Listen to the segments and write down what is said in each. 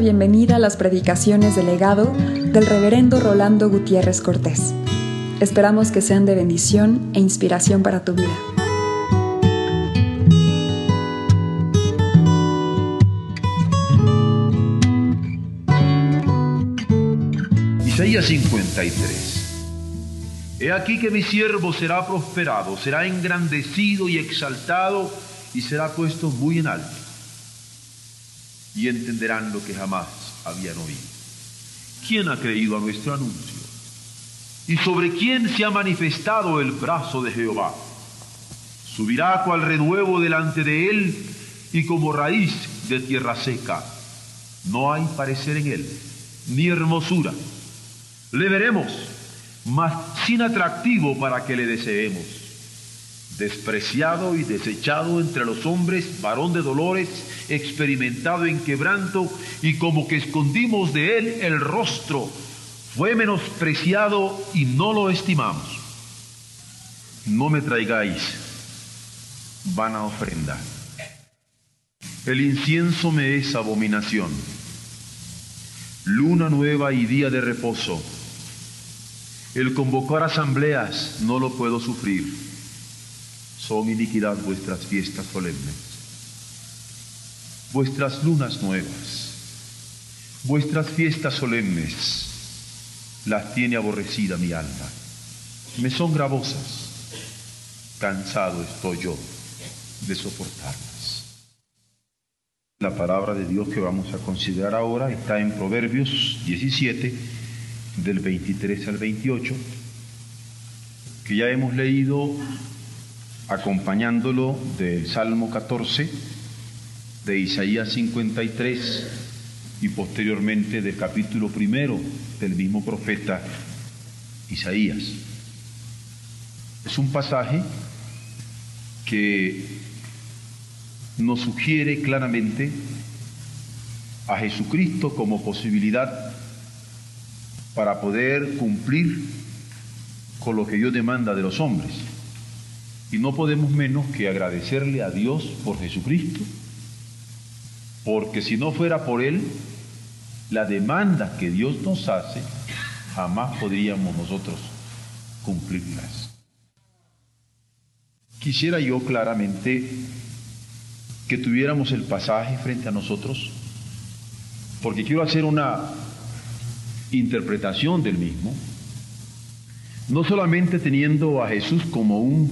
bienvenida a las predicaciones del legado del reverendo Rolando Gutiérrez Cortés. Esperamos que sean de bendición e inspiración para tu vida. Isaías 53. He aquí que mi siervo será prosperado, será engrandecido y exaltado y será puesto muy en alto. Y entenderán lo que jamás habían oído. ¿Quién ha creído a nuestro anuncio? ¿Y sobre quién se ha manifestado el brazo de Jehová? Subirá cual renuevo delante de él y como raíz de tierra seca. No hay parecer en él, ni hermosura. Le veremos, mas sin atractivo para que le deseemos. Despreciado y desechado entre los hombres, varón de dolores, experimentado en quebranto, y como que escondimos de él el rostro, fue menospreciado y no lo estimamos. No me traigáis vana ofrenda. El incienso me es abominación. Luna nueva y día de reposo. El convocar asambleas no lo puedo sufrir. Son iniquidad vuestras fiestas solemnes. Vuestras lunas nuevas, vuestras fiestas solemnes, las tiene aborrecida mi alma. Me son gravosas. Cansado estoy yo de soportarlas. La palabra de Dios que vamos a considerar ahora está en Proverbios 17, del 23 al 28, que ya hemos leído acompañándolo del Salmo 14, de Isaías 53 y posteriormente del capítulo primero del mismo profeta Isaías. Es un pasaje que nos sugiere claramente a Jesucristo como posibilidad para poder cumplir con lo que Dios demanda de los hombres. Y no podemos menos que agradecerle a Dios por Jesucristo, porque si no fuera por Él, la demanda que Dios nos hace, jamás podríamos nosotros cumplirlas. Quisiera yo claramente que tuviéramos el pasaje frente a nosotros, porque quiero hacer una interpretación del mismo, no solamente teniendo a Jesús como un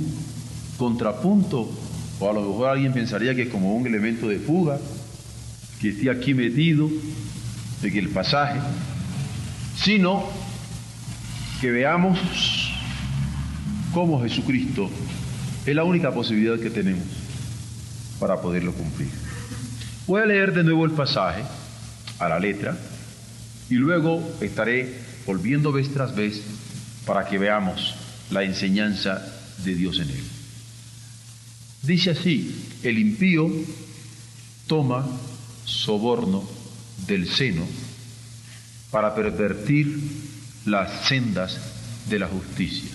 contrapunto, o a lo mejor alguien pensaría que como un elemento de fuga, que esté aquí metido en el pasaje, sino que veamos cómo Jesucristo es la única posibilidad que tenemos para poderlo cumplir. Voy a leer de nuevo el pasaje a la letra y luego estaré volviendo vez tras vez para que veamos la enseñanza de Dios en él. Dice así, el impío toma soborno del seno para pervertir las sendas de la justicia.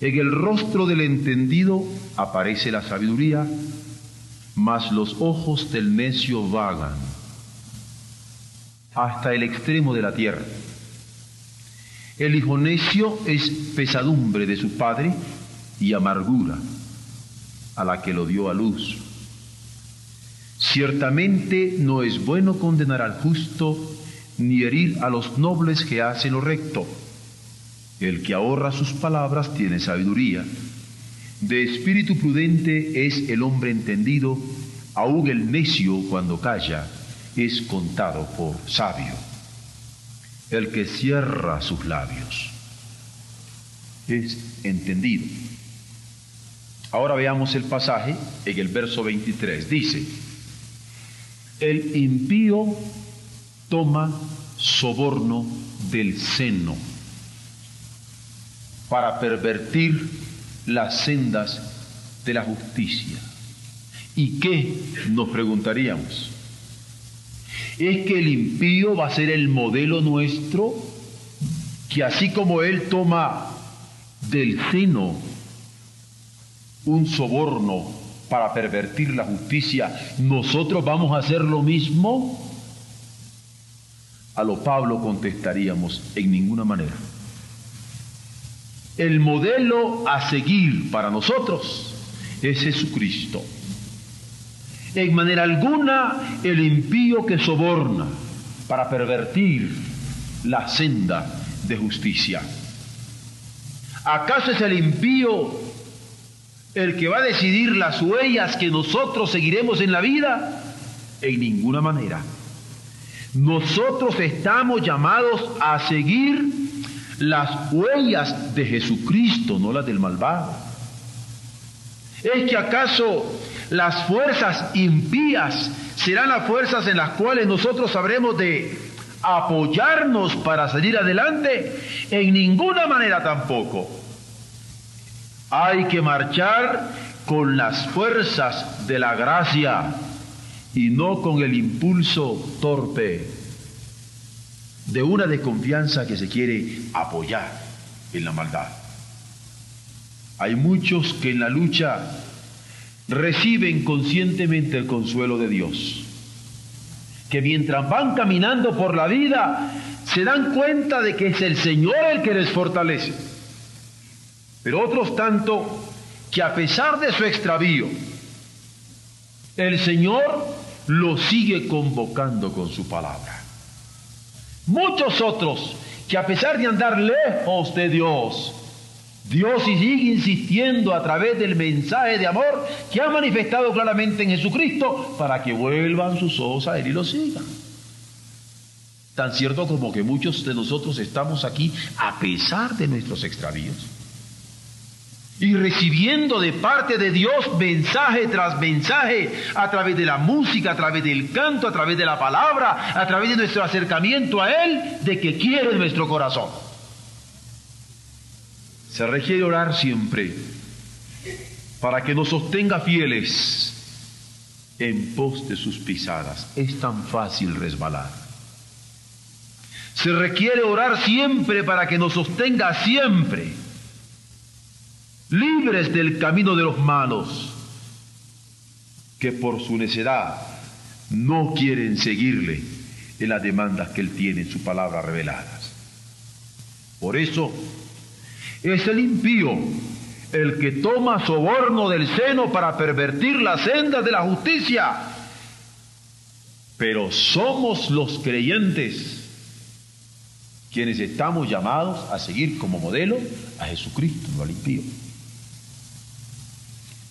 En el rostro del entendido aparece la sabiduría, mas los ojos del necio vagan hasta el extremo de la tierra. El hijo necio es pesadumbre de su padre y amargura a la que lo dio a luz. Ciertamente no es bueno condenar al justo ni herir a los nobles que hacen lo recto. El que ahorra sus palabras tiene sabiduría. De espíritu prudente es el hombre entendido, aún el necio cuando calla es contado por sabio. El que cierra sus labios es entendido. Ahora veamos el pasaje en el verso 23. Dice, el impío toma soborno del seno para pervertir las sendas de la justicia. ¿Y qué nos preguntaríamos? ¿Es que el impío va a ser el modelo nuestro? Que así como él toma del seno un soborno para pervertir la justicia, nosotros vamos a hacer lo mismo? A lo Pablo contestaríamos, en ninguna manera. El modelo a seguir para nosotros es Jesucristo. En manera alguna el impío que soborna para pervertir la senda de justicia. ¿Acaso es el impío el que va a decidir las huellas que nosotros seguiremos en la vida? En ninguna manera. Nosotros estamos llamados a seguir las huellas de Jesucristo, no las del malvado. ¿Es que acaso las fuerzas impías serán las fuerzas en las cuales nosotros sabremos de apoyarnos para salir adelante? En ninguna manera tampoco. Hay que marchar con las fuerzas de la gracia y no con el impulso torpe de una desconfianza que se quiere apoyar en la maldad. Hay muchos que en la lucha reciben conscientemente el consuelo de Dios, que mientras van caminando por la vida se dan cuenta de que es el Señor el que les fortalece. Pero otros tanto que a pesar de su extravío, el Señor lo sigue convocando con su palabra. Muchos otros que a pesar de andar lejos de Dios, Dios sigue insistiendo a través del mensaje de amor que ha manifestado claramente en Jesucristo para que vuelvan sus ojos a Él y lo sigan. Tan cierto como que muchos de nosotros estamos aquí a pesar de nuestros extravíos y recibiendo de parte de Dios mensaje tras mensaje a través de la música, a través del canto, a través de la palabra, a través de nuestro acercamiento a Él, de que quiere nuestro corazón. Se requiere orar siempre para que nos sostenga fieles en pos de sus pisadas. Es tan fácil resbalar. Se requiere orar siempre para que nos sostenga siempre, libres del camino de los malos, que por su necedad no quieren seguirle en las demandas que él tiene en su palabra reveladas. Por eso, es el impío el que toma soborno del seno para pervertir las sendas de la justicia. Pero somos los creyentes quienes estamos llamados a seguir como modelo a Jesucristo, no al impío.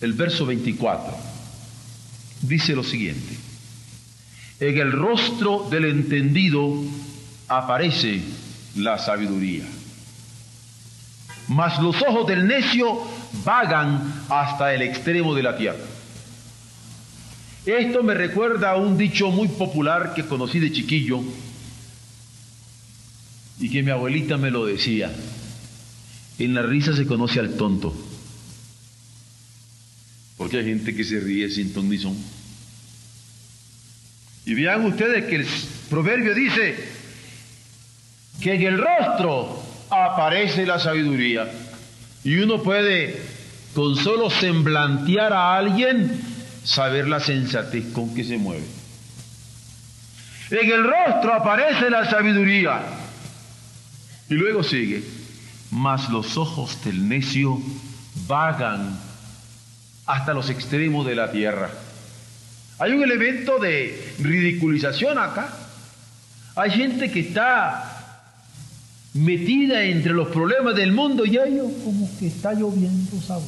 El verso 24 dice lo siguiente, en el rostro del entendido aparece la sabiduría mas los ojos del necio vagan hasta el extremo de la tierra. Esto me recuerda a un dicho muy popular que conocí de chiquillo y que mi abuelita me lo decía. En la risa se conoce al tonto. Porque hay gente que se ríe sin ton. Y vean ustedes que el proverbio dice que en el rostro aparece la sabiduría. Y uno puede, con solo semblantear a alguien, saber la sensatez con que se mueve. En el rostro aparece la sabiduría. Y luego sigue, mas los ojos del necio vagan hasta los extremos de la tierra. Hay un elemento de ridiculización acá. Hay gente que está metida entre los problemas del mundo y ellos como que está lloviendo voz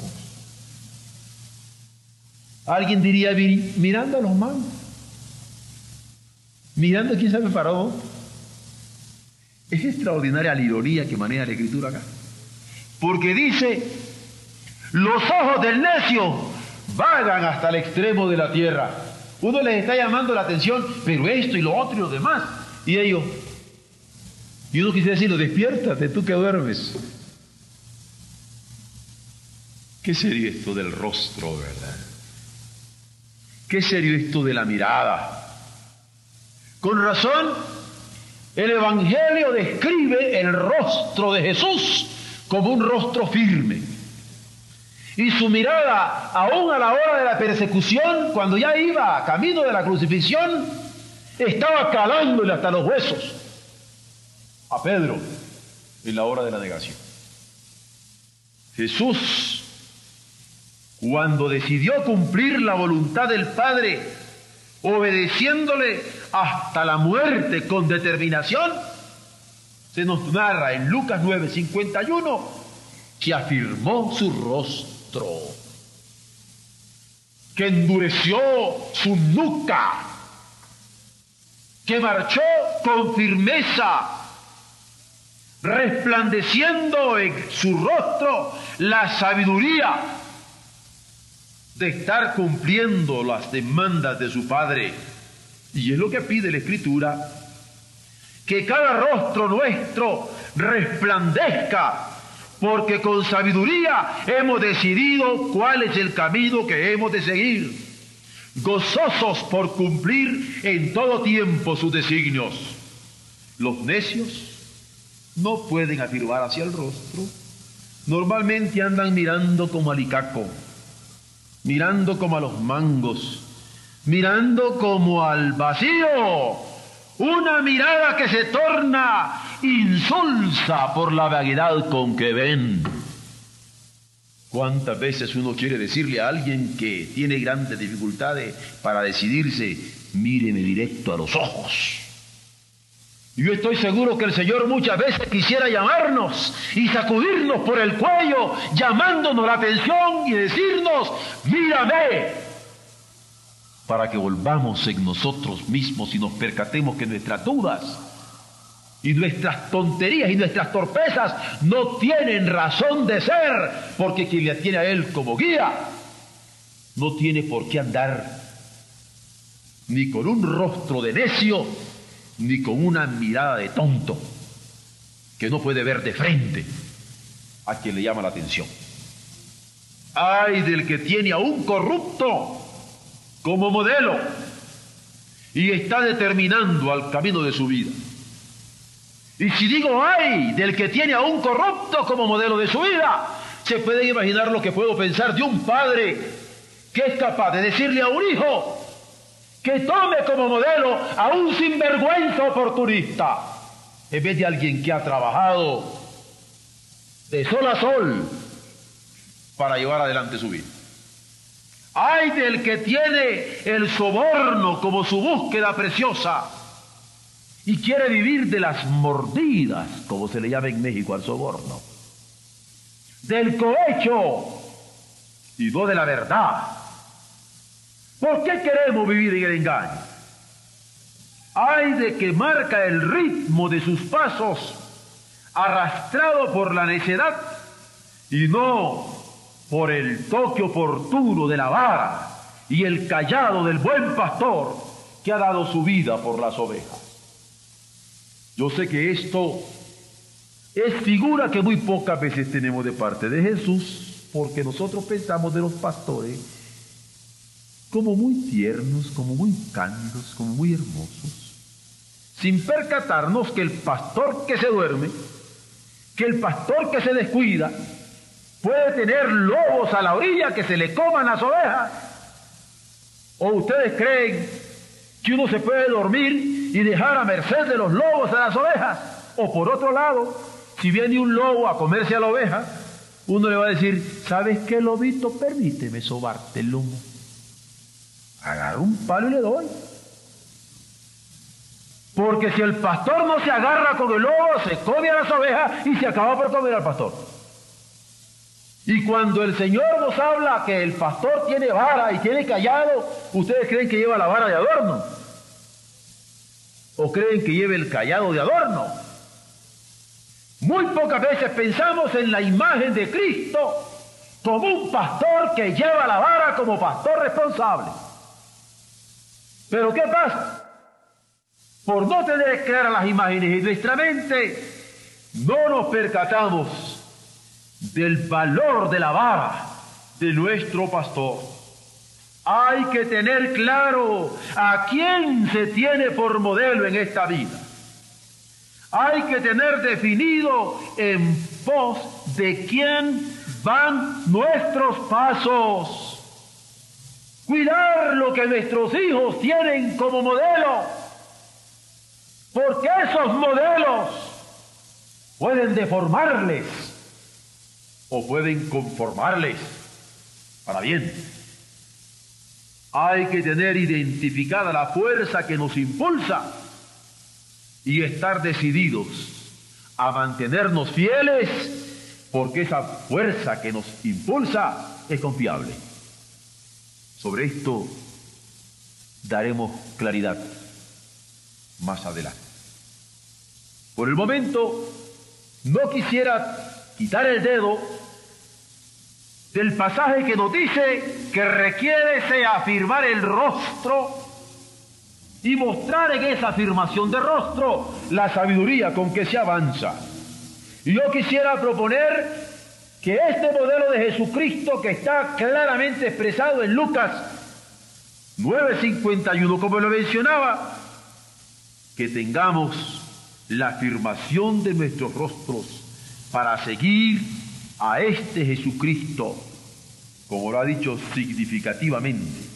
Alguien diría mirando a los manos, mirando quién sabe para dónde. Es extraordinaria la ironía que maneja la escritura acá. Porque dice, los ojos del necio vagan hasta el extremo de la tierra. Uno les está llamando la atención, pero esto y lo otro y lo demás. Y ellos, y uno quisiera decirlo, despiértate, tú que duermes. ¿Qué sería esto del rostro, verdad? ¿Qué sería esto de la mirada? Con razón, el Evangelio describe el rostro de Jesús como un rostro firme. Y su mirada, aún a la hora de la persecución, cuando ya iba camino de la crucifixión, estaba calándole hasta los huesos. a Pedro en la hora de la negación. Jesús, cuando decidió cumplir la voluntad del Padre, obedeciéndole hasta la muerte con determinación, se nos narra en Lucas 9:51 que afirmó su rostro, que endureció su nuca, que marchó con firmeza, resplandeciendo en su rostro la sabiduría de estar cumpliendo las demandas de su Padre. Y es lo que pide la Escritura, que cada rostro nuestro resplandezca, porque con sabiduría hemos decidido cuál es el camino que hemos de seguir gozosos por cumplir en todo tiempo sus designios. Los necios no pueden afirmar hacia el rostro. Normalmente andan mirando como alicaco, mirando como a los mangos, mirando como al vacío. Una mirada que se torna insulsa por la vaguedad con que ven. ¿Cuántas veces uno quiere decirle a alguien que tiene grandes dificultades para decidirse, míreme directo a los ojos? Yo estoy seguro que el Señor muchas veces quisiera llamarnos y sacudirnos por el cuello, llamándonos la atención y decirnos, mírame, para que volvamos en nosotros mismos y nos percatemos que nuestras dudas y nuestras tonterías y nuestras torpezas no tienen razón de ser, porque quien le tiene a Él como guía no tiene por qué andar ni con un rostro de necio, ni con una mirada de tonto, que no puede ver de frente a quien le llama la atención. Ay del que tiene a un corrupto como modelo y está determinando al camino de su vida. Y si digo ay del que tiene a un corrupto como modelo de su vida, se pueden imaginar lo que puedo pensar de un padre que es capaz de decirle a un hijo que tome como modelo a un sinvergüenza oportunista, en vez de alguien que ha trabajado de sol a sol para llevar adelante su vida. Ay del que tiene el soborno como su búsqueda preciosa y quiere vivir de las mordidas, como se le llama en México al soborno, del cohecho y no de la verdad. ¿Por qué queremos vivir en el engaño? Hay de que marca el ritmo de sus pasos, arrastrado por la necedad y no por el toque oportuno de la vara y el callado del buen pastor que ha dado su vida por las ovejas. Yo sé que esto es figura que muy pocas veces tenemos de parte de Jesús, porque nosotros pensamos de los pastores como muy tiernos, como muy cándidos, como muy hermosos, sin percatarnos que el pastor que se duerme, que el pastor que se descuida, puede tener lobos a la orilla que se le coman las ovejas. ¿O ustedes creen que uno se puede dormir y dejar a merced de los lobos a las ovejas. O por otro lado, si viene un lobo a comerse a la oveja, uno le va a decir, ¿sabes qué, lobito? Permíteme sobarte el lomo. Agarro un palo y le doy. Porque si el pastor no se agarra con el lobo, se come a las ovejas y se acaba por comer al pastor. Y cuando el Señor nos habla que el pastor tiene vara y tiene callado, ustedes creen que lleva la vara de adorno o creen que lleve el callado de adorno. Muy pocas veces pensamos en la imagen de Cristo como un pastor que lleva la vara como pastor responsable. Pero ¿qué pasa? Por no tener claras las imágenes en nuestra mente, no nos percatamos del valor de la vara de nuestro pastor. Hay que tener claro a quién se tiene por modelo en esta vida. Hay que tener definido en pos de quién van nuestros pasos. Cuidar lo que nuestros hijos tienen como modelo. Porque esos modelos pueden deformarles o pueden conformarles para bien. Hay que tener identificada la fuerza que nos impulsa y estar decididos a mantenernos fieles porque esa fuerza que nos impulsa es confiable. Sobre esto daremos claridad más adelante. Por el momento, no quisiera quitar el dedo del pasaje que nos dice que requiere afirmar el rostro y mostrar en esa afirmación de rostro la sabiduría con que se avanza. Y yo quisiera proponer que este modelo de Jesucristo que está claramente expresado en Lucas 9:51, como lo mencionaba, que tengamos la afirmación de nuestros rostros para seguir a este Jesucristo, como lo ha dicho significativamente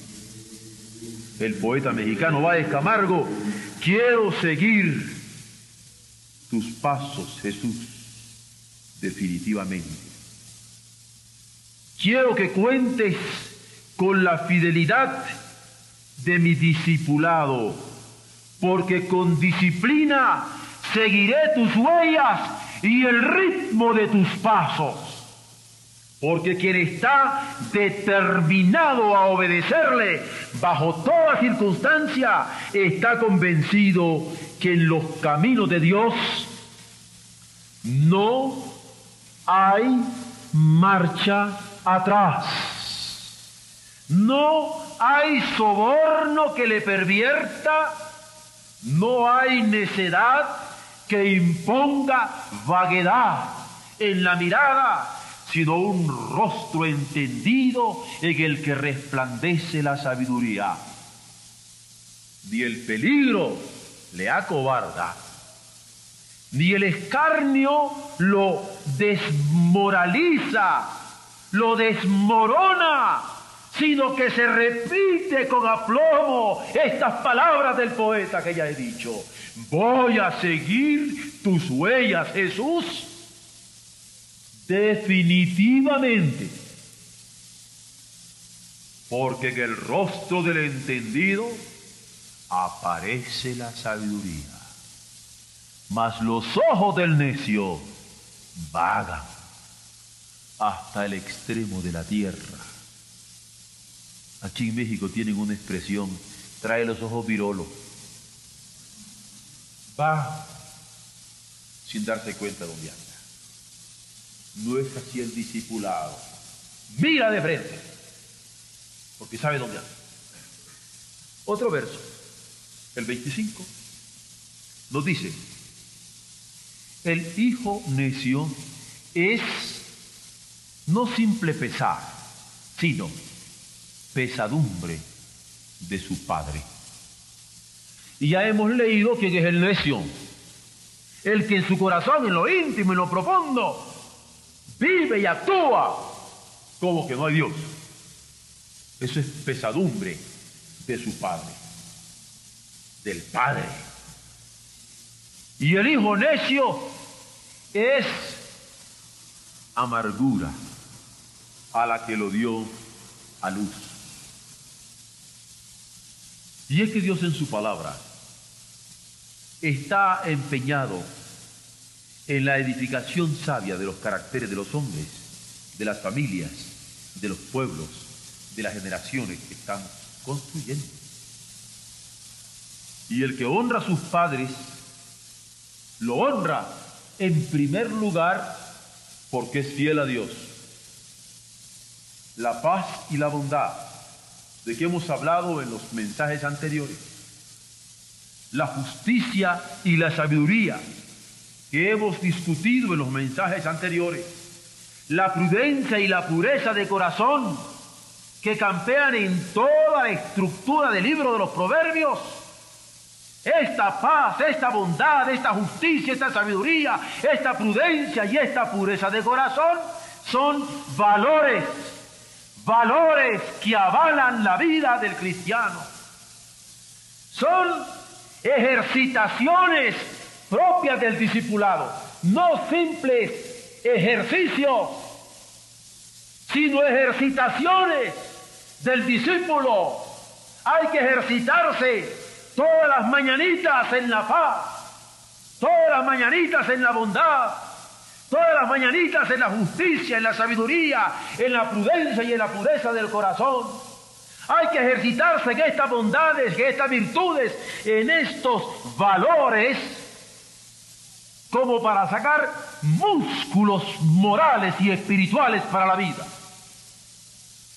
el poeta mexicano Báez Camargo, quiero seguir tus pasos, Jesús, definitivamente. Quiero que cuentes con la fidelidad de mi discipulado, porque con disciplina seguiré tus huellas y el ritmo de tus pasos. Porque quien está determinado a obedecerle bajo toda circunstancia está convencido que en los caminos de Dios no hay marcha atrás. No hay soborno que le pervierta, no hay necedad que imponga vaguedad en la mirada, sino un rostro entendido en el que resplandece la sabiduría. Ni el peligro le acobarda, ni el escarnio lo desmoraliza, lo desmorona, sino que se repite con aplomo estas palabras del poeta que ya he dicho. Voy a seguir tus huellas, Jesús. Definitivamente. Porque en el rostro del entendido aparece la sabiduría. Mas los ojos del necio vagan hasta el extremo de la tierra. Aquí en México tienen una expresión, trae los ojos virolo va sin darse cuenta dónde anda. No es así el discipulado. Mira de frente, porque sabe dónde anda. Otro verso, el 25, nos dice, el hijo necio es no simple pesar, sino pesadumbre de su padre. Y ya hemos leído quién es el necio. El que en su corazón, en lo íntimo, en lo profundo, vive y actúa como que no hay Dios. Eso es pesadumbre de su padre, del padre. Y el hijo necio es amargura a la que lo dio a luz. Y es que Dios en su palabra está empeñado en la edificación sabia de los caracteres de los hombres, de las familias, de los pueblos, de las generaciones que estamos construyendo. Y el que honra a sus padres, lo honra en primer lugar porque es fiel a Dios. La paz y la bondad de que hemos hablado en los mensajes anteriores, la justicia y la sabiduría que hemos discutido en los mensajes anteriores, la prudencia y la pureza de corazón que campean en toda estructura del libro de los proverbios, esta paz, esta bondad, esta justicia, esta sabiduría, esta prudencia y esta pureza de corazón son valores valores que avalan la vida del cristiano. Son ejercitaciones propias del discipulado. no simples ejercicios, sino ejercitaciones del discípulo. Hay que ejercitarse todas las mañanitas en la paz, todas las mañanitas en la bondad, todas las mañanitas en la justicia, en la sabiduría, en la prudencia y en la pureza del corazón. Hay que ejercitarse en estas bondades, en estas virtudes, en estos valores, como para sacar músculos morales y espirituales para la vida.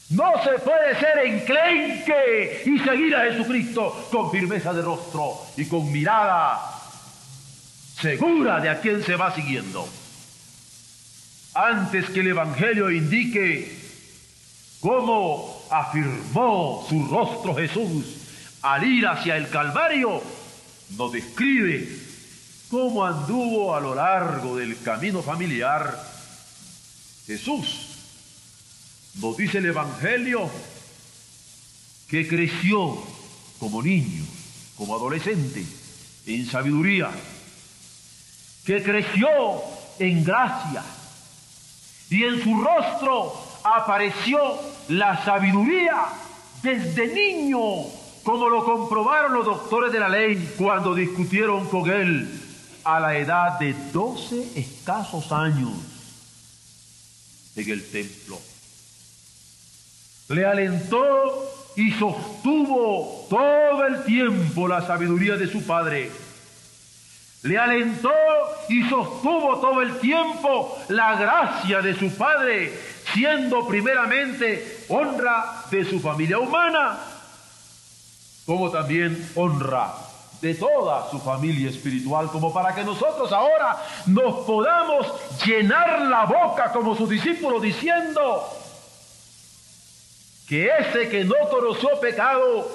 No se puede ser enclenque y seguir a Jesucristo con firmeza de rostro y con mirada segura de a quién se va siguiendo. Antes que el Evangelio indique cómo afirmó su rostro Jesús al ir hacia el Calvario, nos describe cómo anduvo a lo largo del camino familiar. Jesús nos dice el Evangelio que creció como niño, como adolescente, en sabiduría, que creció en gracia y en su rostro apareció la sabiduría desde niño, como lo comprobaron los doctores de la ley cuando discutieron con él a la edad de 12 escasos años en el templo le alentó y sostuvo todo el tiempo la sabiduría de su padre. Le alentó y sostuvo todo el tiempo la gracia de su padre, siendo primeramente honra de su familia humana, como también honra de toda su familia espiritual, como para que nosotros ahora nos podamos llenar la boca como sus discípulos diciendo, que ese que no conoció pecado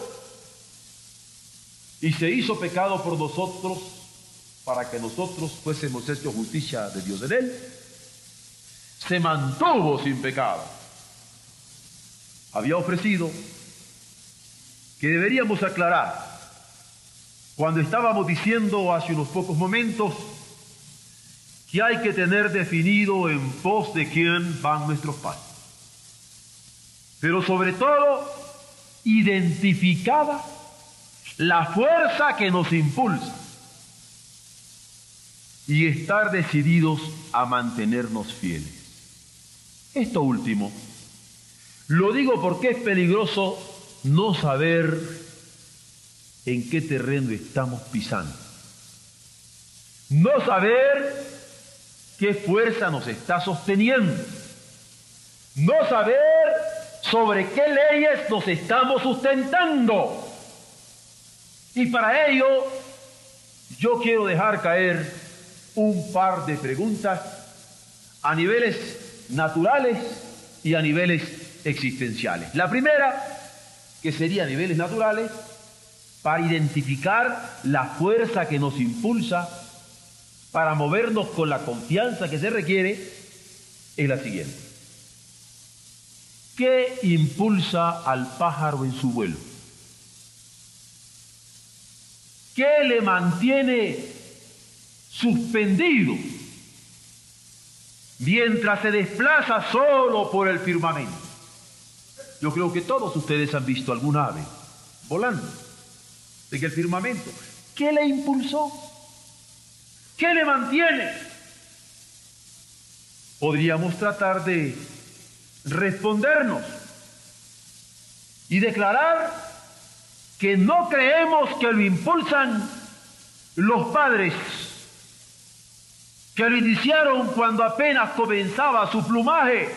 y se hizo pecado por nosotros para que nosotros fuésemos hecho justicia de Dios en él, se mantuvo sin pecado. Había ofrecido que deberíamos aclarar cuando estábamos diciendo hace unos pocos momentos que hay que tener definido en pos de quién van nuestros pasos pero sobre todo identificada la fuerza que nos impulsa y estar decididos a mantenernos fieles. Esto último, lo digo porque es peligroso no saber en qué terreno estamos pisando. No saber qué fuerza nos está sosteniendo. No saber sobre qué leyes nos estamos sustentando. Y para ello yo quiero dejar caer un par de preguntas a niveles naturales y a niveles existenciales. La primera, que sería a niveles naturales, para identificar la fuerza que nos impulsa para movernos con la confianza que se requiere, es la siguiente. ¿Qué impulsa al pájaro en su vuelo? ¿Qué le mantiene suspendido mientras se desplaza solo por el firmamento? Yo creo que todos ustedes han visto algún ave volando en el firmamento. ¿Qué le impulsó? ¿Qué le mantiene? Podríamos tratar de respondernos y declarar que no creemos que lo impulsan los padres, que lo iniciaron cuando apenas comenzaba su plumaje,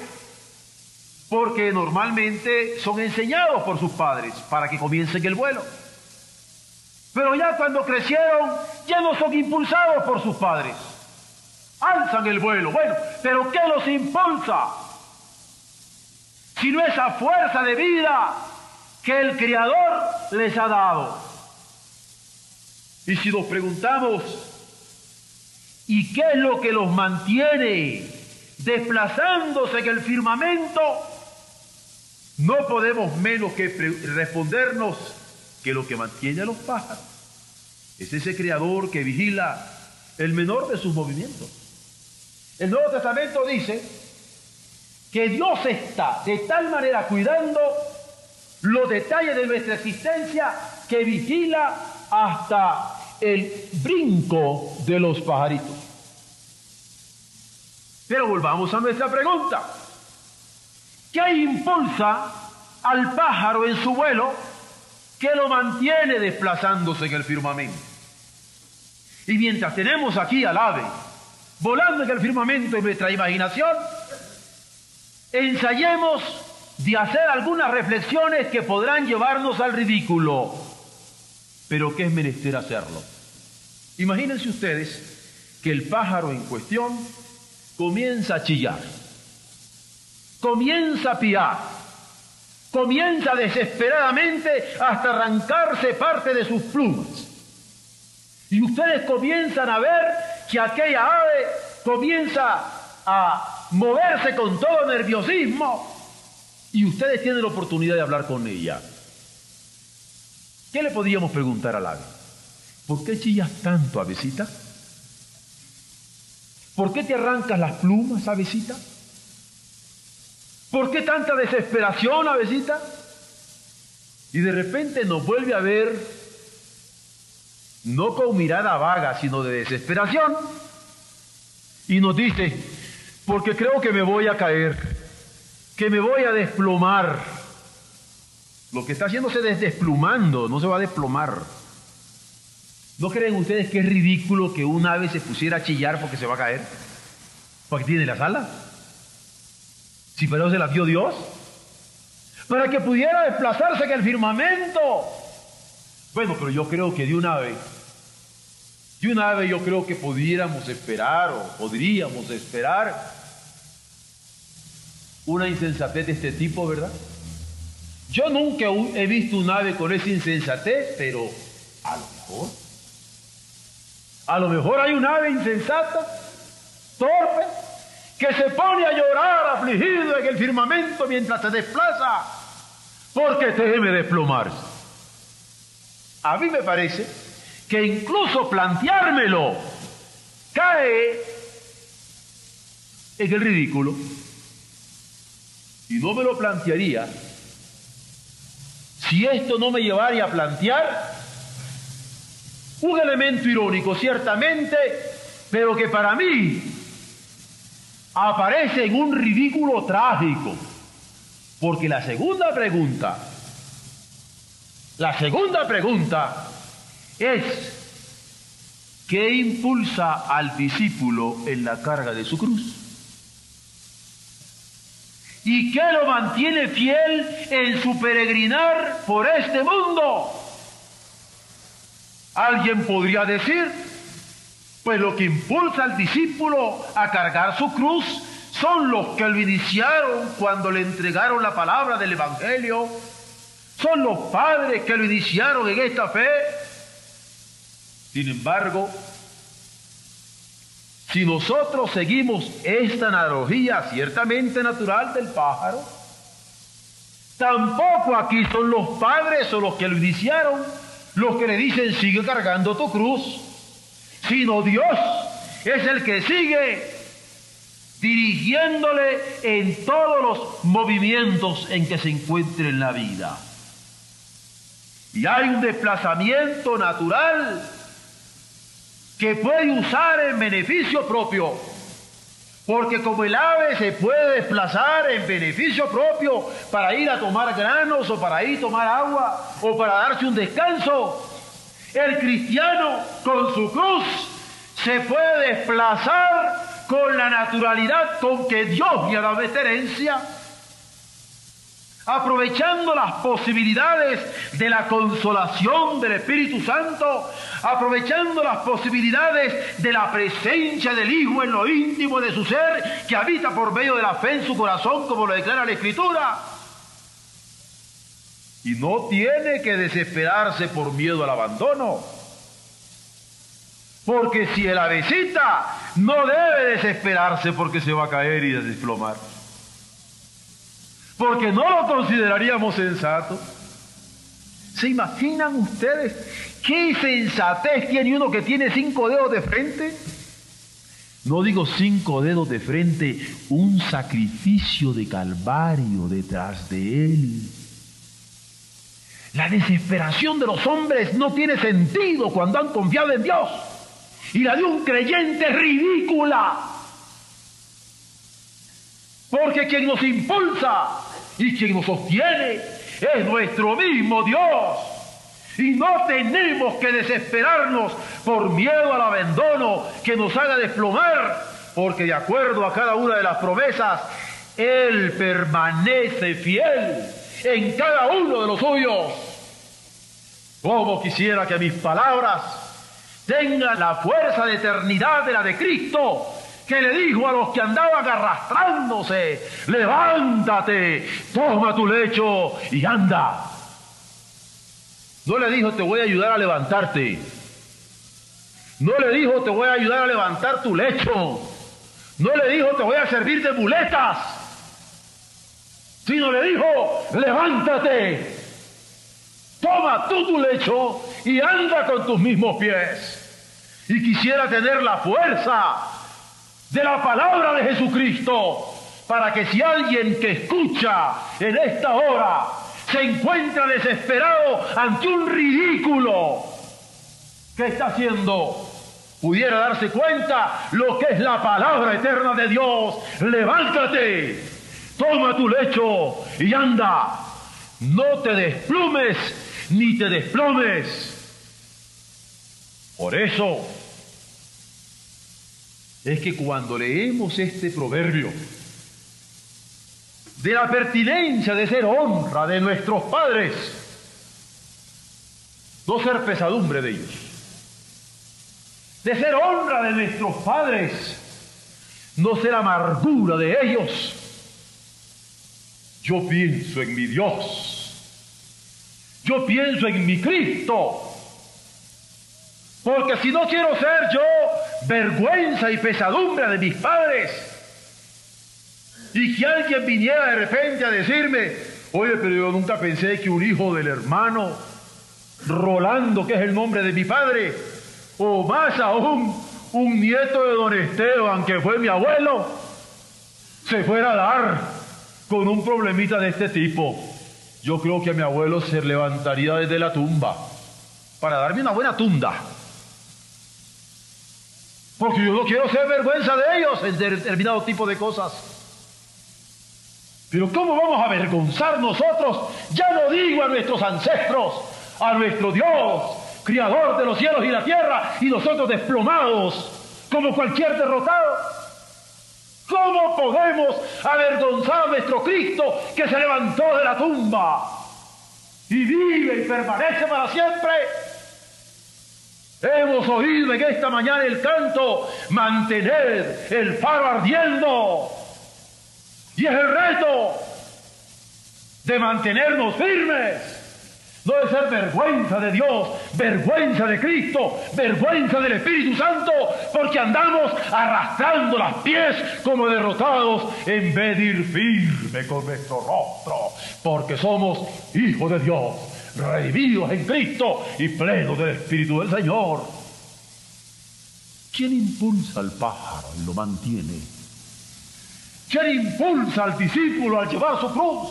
porque normalmente son enseñados por sus padres para que comiencen el vuelo. Pero ya cuando crecieron, ya no son impulsados por sus padres. Alzan el vuelo. Bueno, pero ¿qué los impulsa? sino esa fuerza de vida que el Creador les ha dado. Y si nos preguntamos, ¿y qué es lo que los mantiene desplazándose en el firmamento? No podemos menos que respondernos que lo que mantiene a los pájaros es ese creador que vigila el menor de sus movimientos. El Nuevo Testamento dice que Dios está de tal manera cuidando los detalles de nuestra existencia que vigila hasta el brinco de los pajaritos. Pero volvamos a nuestra pregunta. ¿Qué impulsa al pájaro en su vuelo que lo mantiene desplazándose en el firmamento? Y mientras tenemos aquí al ave volando en el firmamento en nuestra imaginación, ensayemos de hacer algunas reflexiones que podrán llevarnos al ridículo, pero que es menester hacerlo. Imagínense ustedes que el pájaro en cuestión comienza a chillar, comienza a piar, comienza desesperadamente hasta arrancarse parte de sus plumas. Y ustedes comienzan a ver que aquella ave comienza a moverse con todo nerviosismo y ustedes tienen la oportunidad de hablar con ella. ¿Qué le podríamos preguntar al ave? ¿Por qué chillas tanto, avecita? ¿Por qué te arrancas las plumas, avecita? ¿Por qué tanta desesperación, avecita? Y de repente nos vuelve a ver, no con mirada vaga, sino de desesperación, y nos dice, porque creo que me voy a caer, que me voy a desplomar. Lo que está haciéndose es desplumando, no se va a desplomar. ¿No creen ustedes que es ridículo que un ave se pusiera a chillar porque se va a caer? Porque tiene las alas. Si eso se las dio Dios. Para que pudiera desplazarse en el firmamento. Bueno, pero yo creo que de un ave, de un ave yo creo que pudiéramos esperar o podríamos esperar una insensatez de este tipo, ¿verdad? Yo nunca he visto un ave con esa insensatez, pero a lo mejor a lo mejor hay un ave insensata, torpe, que se pone a llorar afligido en el firmamento mientras se desplaza, porque teme desplomarse. A mí me parece que incluso planteármelo cae en el ridículo. Y no me lo plantearía si esto no me llevaría a plantear un elemento irónico, ciertamente, pero que para mí aparece en un ridículo trágico. Porque la segunda pregunta, la segunda pregunta es, ¿qué impulsa al discípulo en la carga de su cruz? ¿Y qué lo mantiene fiel en su peregrinar por este mundo? Alguien podría decir, pues lo que impulsa al discípulo a cargar su cruz son los que lo iniciaron cuando le entregaron la palabra del Evangelio, son los padres que lo iniciaron en esta fe. Sin embargo, si nosotros seguimos esta analogía ciertamente natural del pájaro, tampoco aquí son los padres o los que lo iniciaron los que le dicen sigue cargando tu cruz, sino Dios es el que sigue dirigiéndole en todos los movimientos en que se encuentre en la vida. Y hay un desplazamiento natural que puede usar en beneficio propio. Porque como el ave se puede desplazar en beneficio propio para ir a tomar granos o para ir a tomar agua o para darse un descanso, el cristiano con su cruz se puede desplazar con la naturalidad con que Dios le ha dado herencia aprovechando las posibilidades de la consolación del Espíritu Santo, aprovechando las posibilidades de la presencia del Hijo en lo íntimo de su ser, que habita por medio de la fe en su corazón, como lo declara la Escritura. Y no tiene que desesperarse por miedo al abandono. Porque si el avecita no debe desesperarse porque se va a caer y desplomar porque no lo consideraríamos sensato. ¿Se imaginan ustedes qué sensatez tiene uno que tiene cinco dedos de frente? no digo cinco dedos de frente, un sacrificio de calvario detrás de él. La desesperación de los hombres no tiene sentido cuando han confiado en Dios. Y la de un creyente es ridícula. Porque quien nos impulsa y quien nos sostiene es nuestro mismo Dios. Y no tenemos que desesperarnos por miedo al abandono que nos haga desplomar, porque de acuerdo a cada una de las promesas, Él permanece fiel en cada uno de los suyos. Como quisiera que mis palabras tengan la fuerza de eternidad de la de Cristo, que le dijo a los que andaban arrastrándose, levántate, toma tu lecho y anda. No le dijo, te voy a ayudar a levantarte. No le dijo, te voy a ayudar a levantar tu lecho. No le dijo, te voy a servir de muletas. Sino le dijo, levántate. Toma tú tu lecho y anda con tus mismos pies. Y quisiera tener la fuerza de la palabra de Jesucristo para que si alguien que escucha en esta hora se encuentra desesperado ante un ridículo que está haciendo, pudiera darse cuenta lo que es la palabra eterna de Dios. Levántate, toma tu lecho y anda. No te desplumes ni te desplomes. Por eso es que cuando leemos este proverbio, de la pertinencia de ser honra de nuestros padres, no ser pesadumbre de ellos, de ser honra de nuestros padres, no ser amargura de ellos. Yo pienso en mi Dios, yo pienso en mi Cristo, porque si no quiero ser yo vergüenza y pesadumbre de mis padres, y que alguien viniera de repente a decirme, oye, pero yo nunca pensé que un hijo del hermano Rolando, que es el nombre de mi padre, o más aún, un nieto de don Esteban, que fue mi abuelo, se fuera a dar con un problemita de este tipo. Yo creo que mi abuelo se levantaría desde la tumba para darme una buena tunda. Porque yo no quiero ser vergüenza de ellos en determinado tipo de cosas. Pero ¿cómo vamos a avergonzar nosotros? Ya lo digo a nuestros ancestros, a nuestro Dios, Criador de los cielos y la tierra, y nosotros desplomados como cualquier derrotado. ¿Cómo podemos avergonzar a nuestro Cristo que se levantó de la tumba y vive y permanece para siempre? Hemos oído en esta mañana el canto, mantener el faro ardiendo y es el reto de mantenernos firmes. No de ser vergüenza de Dios, vergüenza de Cristo, vergüenza del Espíritu Santo, porque andamos arrastrando las pies como derrotados en vez de ir firme con nuestro rostro, porque somos hijos de Dios, redimidos en Cristo y plenos del Espíritu del Señor. ¿Quién impulsa al pájaro y lo mantiene? ¿Quién impulsa al discípulo a llevar su cruz?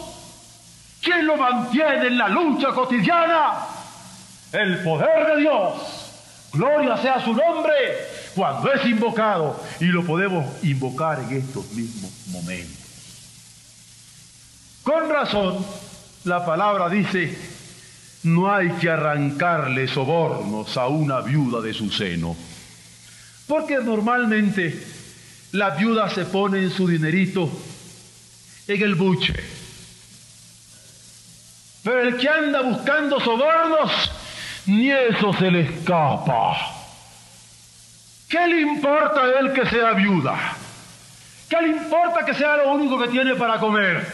¿Quién lo mantiene en la lucha cotidiana? El poder de Dios. Gloria sea su nombre cuando es invocado y lo podemos invocar en estos mismos momentos. Con razón, la palabra dice, no hay que arrancarle sobornos a una viuda de su seno, porque normalmente la viuda se pone en su dinerito en el buche. Pero el que anda buscando sobornos, ni eso se le escapa. ¿Qué le importa a él que sea viuda? ¿Qué le importa que sea lo único que tiene para comer?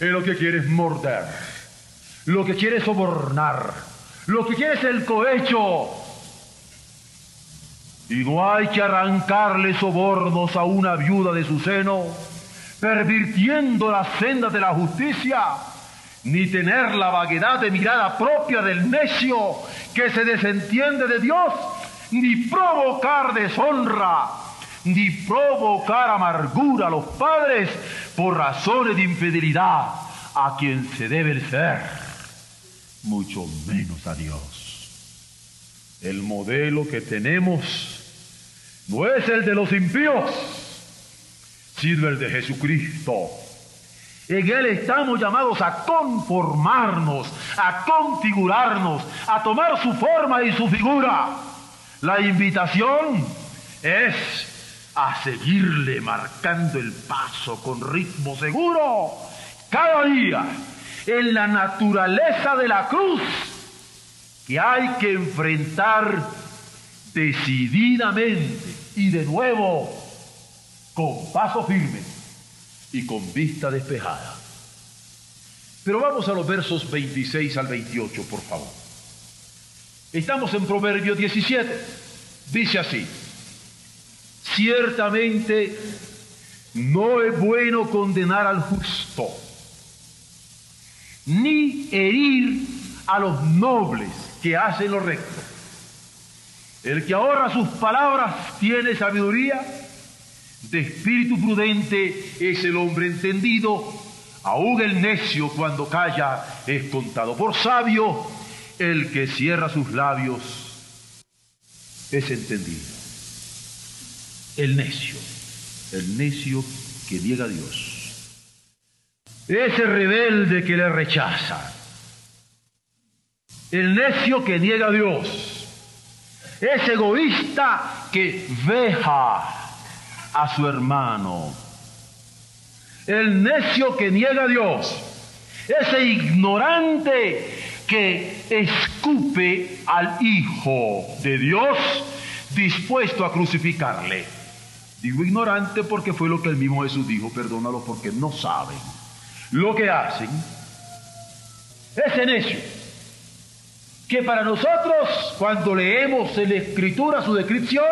Él lo que quiere es morder, lo que quiere es sobornar, lo que quiere es el cohecho, y no hay que arrancarle sobornos a una viuda de su seno, pervirtiendo las sendas de la justicia, ni tener la vaguedad de mirada propia del necio que se desentiende de Dios, ni provocar deshonra, ni provocar amargura a los padres por razones de infidelidad a quien se debe ser, mucho menos a Dios. El modelo que tenemos no es el de los impíos, sino el de Jesucristo. En Él estamos llamados a conformarnos, a configurarnos, a tomar su forma y su figura. La invitación es a seguirle marcando el paso con ritmo seguro cada día en la naturaleza de la cruz que hay que enfrentar decididamente y de nuevo con paso firme y con vista despejada. Pero vamos a los versos 26 al 28, por favor. Estamos en Proverbio 17. Dice así, ciertamente no es bueno condenar al justo, ni herir a los nobles que hacen lo recto. El que ahorra sus palabras tiene sabiduría, de espíritu prudente es el hombre entendido, aún el necio cuando calla es contado por sabio, el que cierra sus labios es entendido. El necio, el necio que niega a Dios, ese rebelde que le rechaza, el necio que niega a Dios, ese egoísta que veja a su hermano. El necio que niega a Dios. Ese ignorante que escupe al Hijo de Dios dispuesto a crucificarle. Digo ignorante porque fue lo que el mismo Jesús dijo, perdónalo porque no saben lo que hacen. Ese necio, que para nosotros cuando leemos en la escritura su descripción,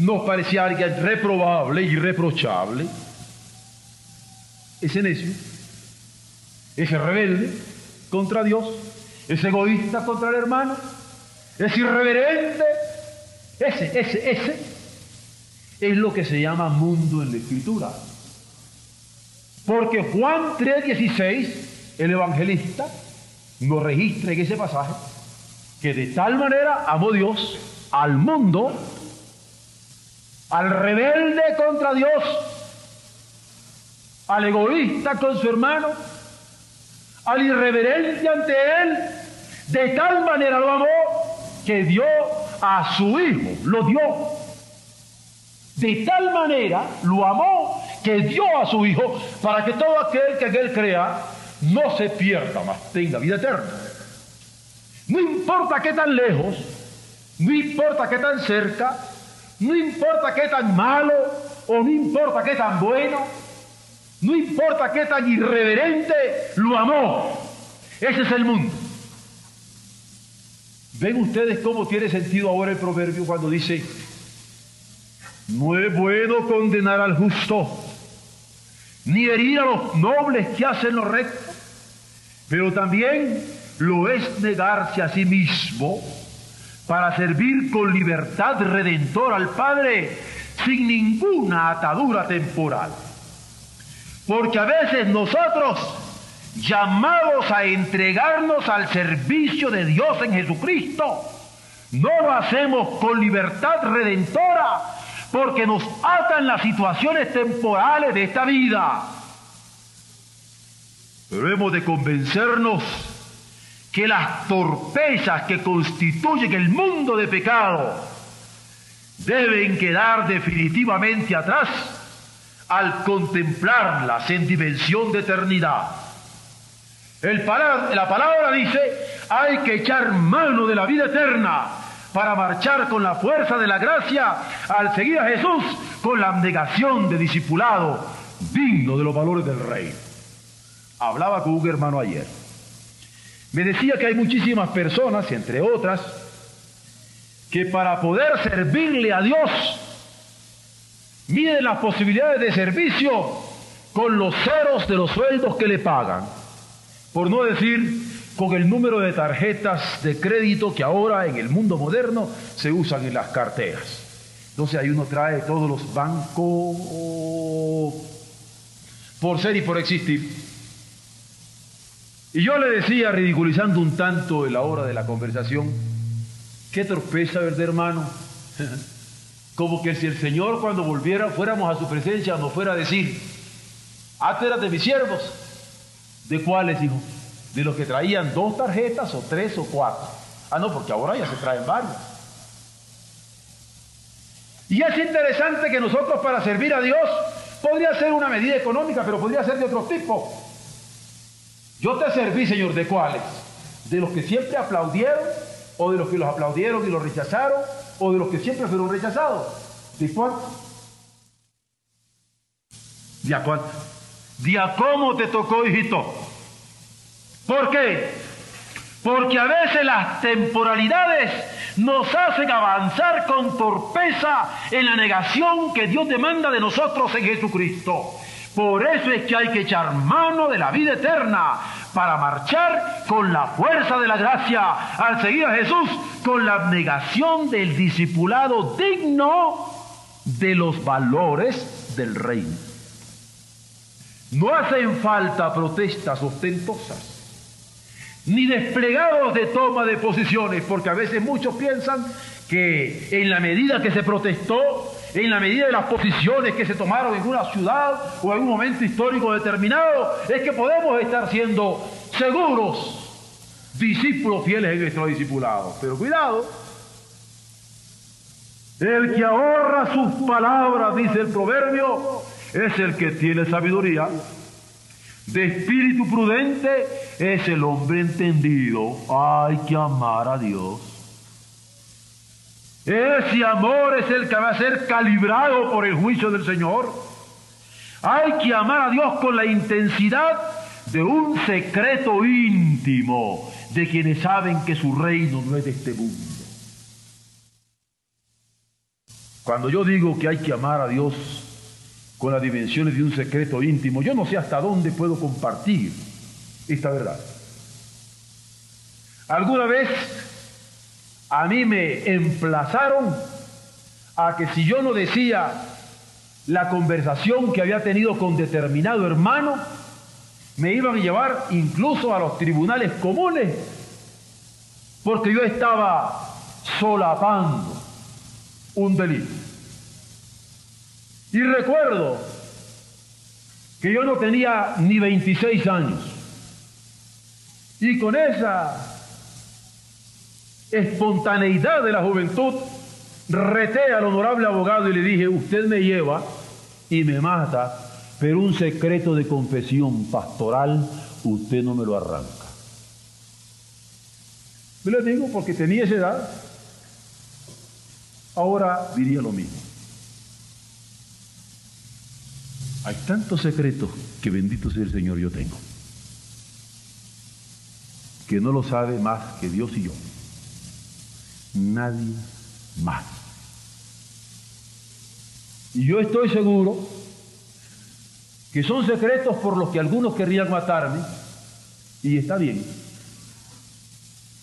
nos parecía alguien reprobable, irreprochable. Ese necio, ese rebelde contra Dios, ese egoísta contra el hermano, ese irreverente, ese, ese, ese, es lo que se llama mundo en la escritura. Porque Juan 3:16, el evangelista, nos registra en ese pasaje que de tal manera amó Dios al mundo al rebelde contra Dios, al egoísta con su hermano, al irreverente ante él, de tal manera lo amó que dio a su hijo, lo dio. De tal manera lo amó que dio a su hijo para que todo aquel que en él crea no se pierda, mas tenga vida eterna. No importa qué tan lejos, no importa qué tan cerca, no importa qué tan malo o no importa qué tan bueno, no importa qué tan irreverente, lo amó. Ese es el mundo. ¿Ven ustedes cómo tiene sentido ahora el proverbio cuando dice, no es bueno condenar al justo, ni herir a los nobles que hacen lo recto, pero también lo es negarse a sí mismo para servir con libertad redentora al Padre sin ninguna atadura temporal. Porque a veces nosotros, llamados a entregarnos al servicio de Dios en Jesucristo, no lo hacemos con libertad redentora porque nos atan las situaciones temporales de esta vida. Pero hemos de convencernos que las torpezas que constituyen el mundo de pecado deben quedar definitivamente atrás al contemplarlas en dimensión de eternidad. El la palabra dice, hay que echar mano de la vida eterna para marchar con la fuerza de la gracia al seguir a Jesús con la abnegación de discipulado digno de los valores del rey. Hablaba con un hermano ayer. Me decía que hay muchísimas personas, entre otras, que para poder servirle a Dios miden las posibilidades de servicio con los ceros de los sueldos que le pagan, por no decir con el número de tarjetas de crédito que ahora en el mundo moderno se usan en las carteras. Entonces ahí uno trae todos los bancos por ser y por existir. Y yo le decía, ridiculizando un tanto en la hora de la conversación, qué torpeza, ¿verdad, hermano? Como que si el Señor cuando volviera, fuéramos a su presencia, nos fuera a decir, ah, de mis siervos. ¿De cuáles, hijo? De los que traían dos tarjetas o tres o cuatro. Ah, no, porque ahora ya se traen varios. Y es interesante que nosotros para servir a Dios podría ser una medida económica, pero podría ser de otro tipo. Yo te serví, Señor, ¿de cuáles? ¿De los que siempre aplaudieron? ¿O de los que los aplaudieron y los rechazaron? ¿O de los que siempre fueron rechazados? ¿De cuánto? ¿De a cuánto? ¿De a cómo te tocó, hijito? ¿Por qué? Porque a veces las temporalidades nos hacen avanzar con torpeza en la negación que Dios demanda de nosotros en Jesucristo. Por eso es que hay que echar mano de la vida eterna para marchar con la fuerza de la gracia al seguir a Jesús con la abnegación del discipulado digno de los valores del reino. No hacen falta protestas ostentosas ni desplegados de toma de posiciones, porque a veces muchos piensan que en la medida que se protestó, en la medida de las posiciones que se tomaron en una ciudad o en un momento histórico determinado, es que podemos estar siendo seguros discípulos fieles en nuestro discipulado. Pero cuidado, el que ahorra sus palabras, dice el proverbio, es el que tiene sabiduría de espíritu prudente es el hombre entendido. Hay que amar a Dios. Ese amor es el que va a ser calibrado por el juicio del Señor. Hay que amar a Dios con la intensidad de un secreto íntimo de quienes saben que su reino no es de este mundo. Cuando yo digo que hay que amar a Dios con las dimensiones de un secreto íntimo. Yo no sé hasta dónde puedo compartir esta verdad. Alguna vez a mí me emplazaron a que si yo no decía la conversación que había tenido con determinado hermano, me iban a llevar incluso a los tribunales comunes, porque yo estaba solapando un delito. Y recuerdo que yo no tenía ni 26 años. Y con esa espontaneidad de la juventud, reté al honorable abogado y le dije, usted me lleva y me mata, pero un secreto de confesión pastoral usted no me lo arranca. Me lo digo porque tenía esa edad, ahora diría lo mismo. Hay tantos secretos que bendito sea el Señor yo tengo, que no lo sabe más que Dios y yo. Nadie más. Y yo estoy seguro que son secretos por los que algunos querrían matarme, y está bien.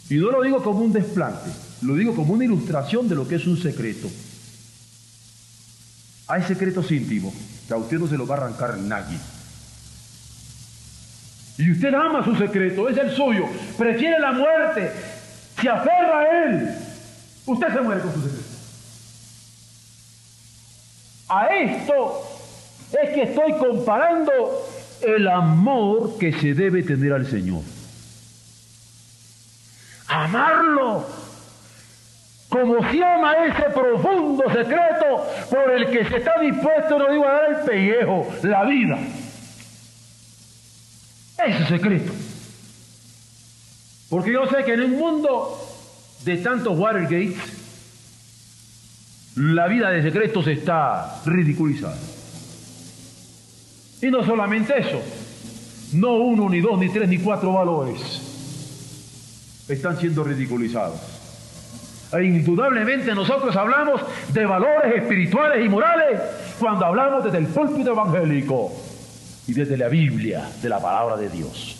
Y no lo digo como un desplante, lo digo como una ilustración de lo que es un secreto. Hay secretos íntimos que a usted no se lo va a arrancar nadie. Y usted ama su secreto, es el suyo, prefiere la muerte, se aferra a él. Usted se muere con su secreto. A esto es que estoy comparando el amor que se debe tener al Señor. Amarlo como se llama ese profundo secreto por el que se está dispuesto, no digo a dar el pellejo, la vida. Ese secreto. Porque yo sé que en un mundo de tantos Watergates, la vida de secretos está ridiculizada. Y no solamente eso, no uno, ni dos, ni tres, ni cuatro valores están siendo ridiculizados e indudablemente nosotros hablamos de valores espirituales y morales cuando hablamos desde el púlpito evangélico y desde la Biblia, de la palabra de Dios.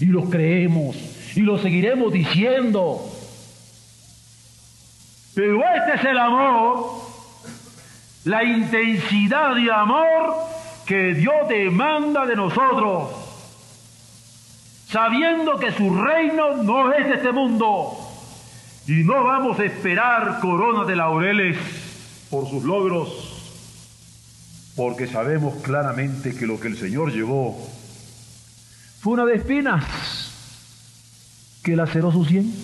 Y lo creemos y lo seguiremos diciendo. Pero este es el amor la intensidad de amor que Dios demanda de nosotros, sabiendo que su reino no es de este mundo y no vamos a esperar corona de laureles por sus logros, porque sabemos claramente que lo que el Señor llevó fue una de espinas que laceró su sien.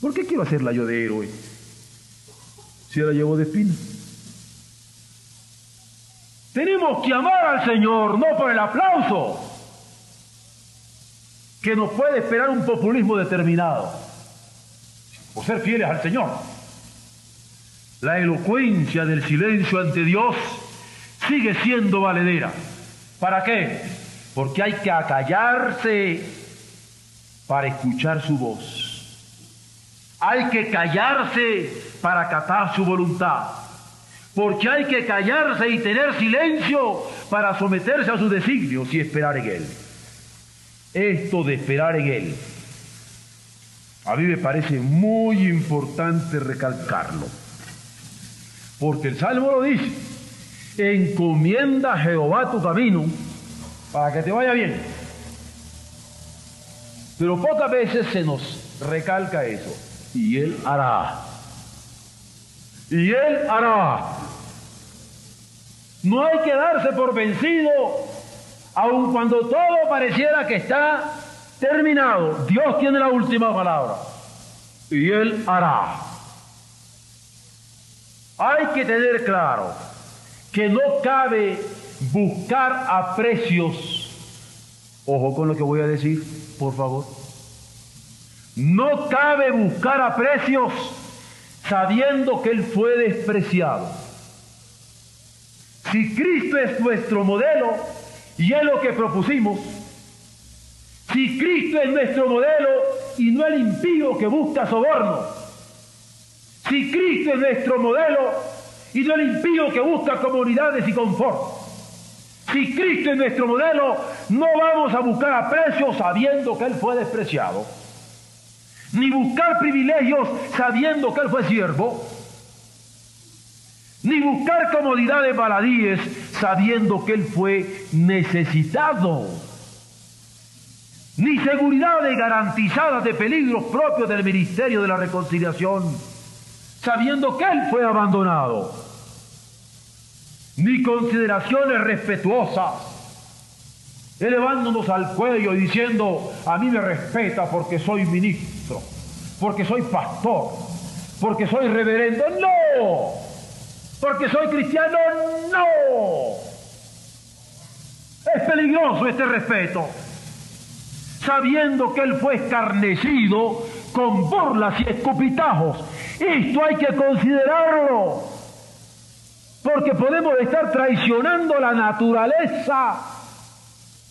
¿Por qué quiero hacerla yo de héroe si la llevó de espinas? Tenemos que amar al Señor, no por el aplauso, que nos puede esperar un populismo determinado, por ser fieles al Señor. La elocuencia del silencio ante Dios sigue siendo valedera. ¿Para qué? Porque hay que acallarse para escuchar su voz. Hay que callarse para acatar su voluntad. Porque hay que callarse y tener silencio para someterse a sus designios y esperar en Él. Esto de esperar en Él, a mí me parece muy importante recalcarlo. Porque el Salmo lo dice, encomienda a Jehová tu camino para que te vaya bien. Pero pocas veces se nos recalca eso. Y Él hará. Y Él hará. No hay que darse por vencido, aun cuando todo pareciera que está terminado. Dios tiene la última palabra. Y Él hará. Hay que tener claro que no cabe buscar a precios. Ojo con lo que voy a decir, por favor. No cabe buscar a precios sabiendo que Él fue despreciado. Si Cristo es nuestro modelo y es lo que propusimos, si Cristo es nuestro modelo y no el impío que busca soborno, si Cristo es nuestro modelo y no el impío que busca comunidades y confort, si Cristo es nuestro modelo, no vamos a buscar a precios sabiendo que Él fue despreciado, ni buscar privilegios sabiendo que Él fue siervo, ni buscar comodidades baladíes sabiendo que Él fue necesitado, ni seguridades garantizadas de peligros propios del ministerio de la reconciliación, sabiendo que Él fue abandonado, ni consideraciones respetuosas, elevándonos al cuello y diciendo, a mí me respeta porque soy ministro, porque soy pastor, porque soy reverendo. No, porque soy cristiano, no. Es peligroso este respeto, sabiendo que Él fue escarnecido con burlas y escupitajos. Esto hay que considerarlo, porque podemos estar traicionando la naturaleza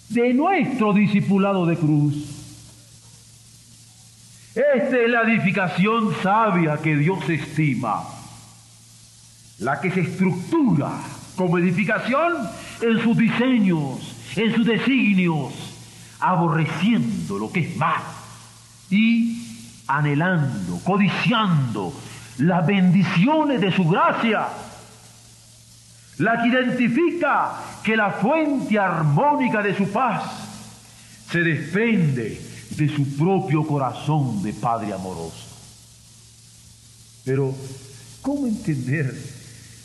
de nuestro discipulado de cruz. Esta es la edificación sabia que Dios estima la que se estructura como edificación en sus diseños, en sus designios, aborreciendo lo que es mal y anhelando, codiciando las bendiciones de su gracia, la que identifica que la fuente armónica de su paz se desprende de su propio corazón de Padre amoroso. Pero, ¿cómo entender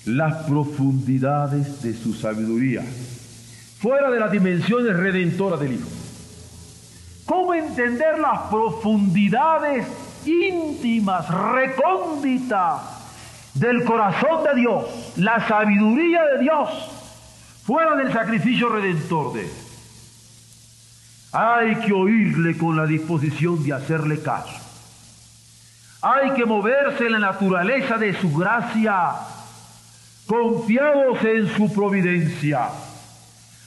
las profundidades de su sabiduría, fuera de las dimensiones redentoras del Hijo. ¿Cómo entender las profundidades íntimas, recónditas del corazón de Dios, la sabiduría de Dios, fuera del sacrificio redentor de Él? Hay que oírle con la disposición de hacerle caso. Hay que moverse en la naturaleza de su gracia confiados en su providencia.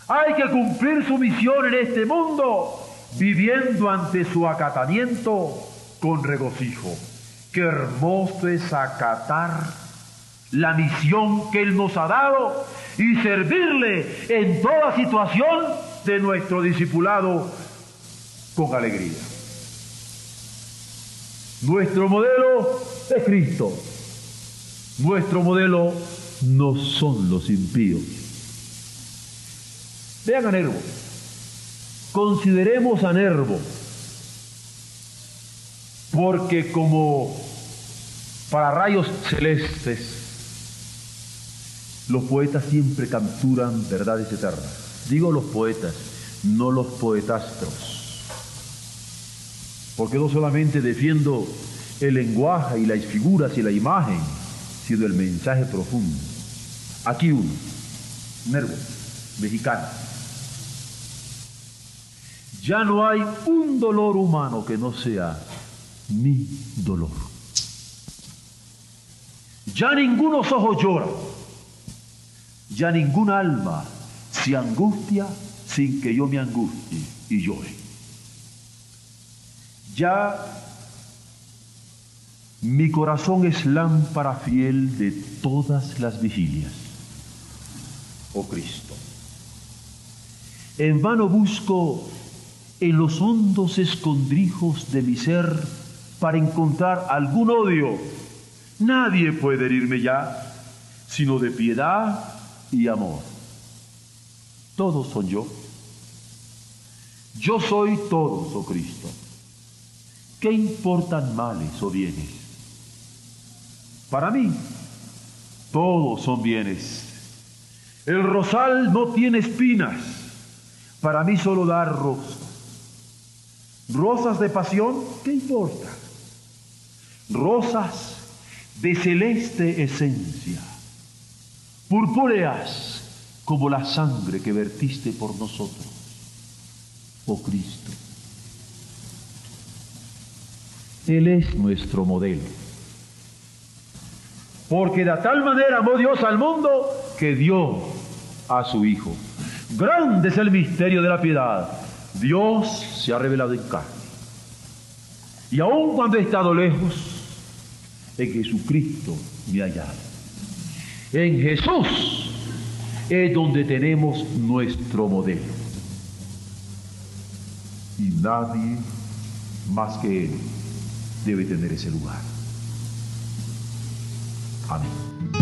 Hay que cumplir su misión en este mundo viviendo ante su acatamiento con regocijo. Qué hermoso es acatar la misión que Él nos ha dado y servirle en toda situación de nuestro discipulado con alegría. Nuestro modelo es Cristo. Nuestro modelo no son los impíos. Vean a Nervo. Consideremos a Nervo. Porque como para rayos celestes, los poetas siempre capturan verdades eternas. Digo los poetas, no los poetastros. Porque no solamente defiendo el lenguaje y las figuras y la imagen, sino el mensaje profundo. Aquí uno, Nervo, mexicano. Ya no hay un dolor humano que no sea mi dolor. Ya ningunos ojos lloran, ya ningún alma se angustia sin que yo me angustie y llore. Ya mi corazón es lámpara fiel de todas las vigilias. Oh Cristo, en vano busco en los hondos escondrijos de mi ser para encontrar algún odio. Nadie puede herirme ya, sino de piedad y amor. Todos son yo. Yo soy todos, oh Cristo. ¿Qué importan males o bienes? Para mí, todos son bienes. El rosal no tiene espinas. Para mí solo da rosas. Rosas de pasión, ¿qué importa? Rosas de celeste esencia, purpúreas como la sangre que vertiste por nosotros, oh Cristo. Él es nuestro modelo. Porque de tal manera amó Dios al mundo que dio a su Hijo. Grande es el misterio de la piedad. Dios se ha revelado en carne. Y aun cuando he estado lejos, en Jesucristo me ha hallado. En Jesús es donde tenemos nuestro modelo. Y nadie más que Él debe tener ese lugar. Amén.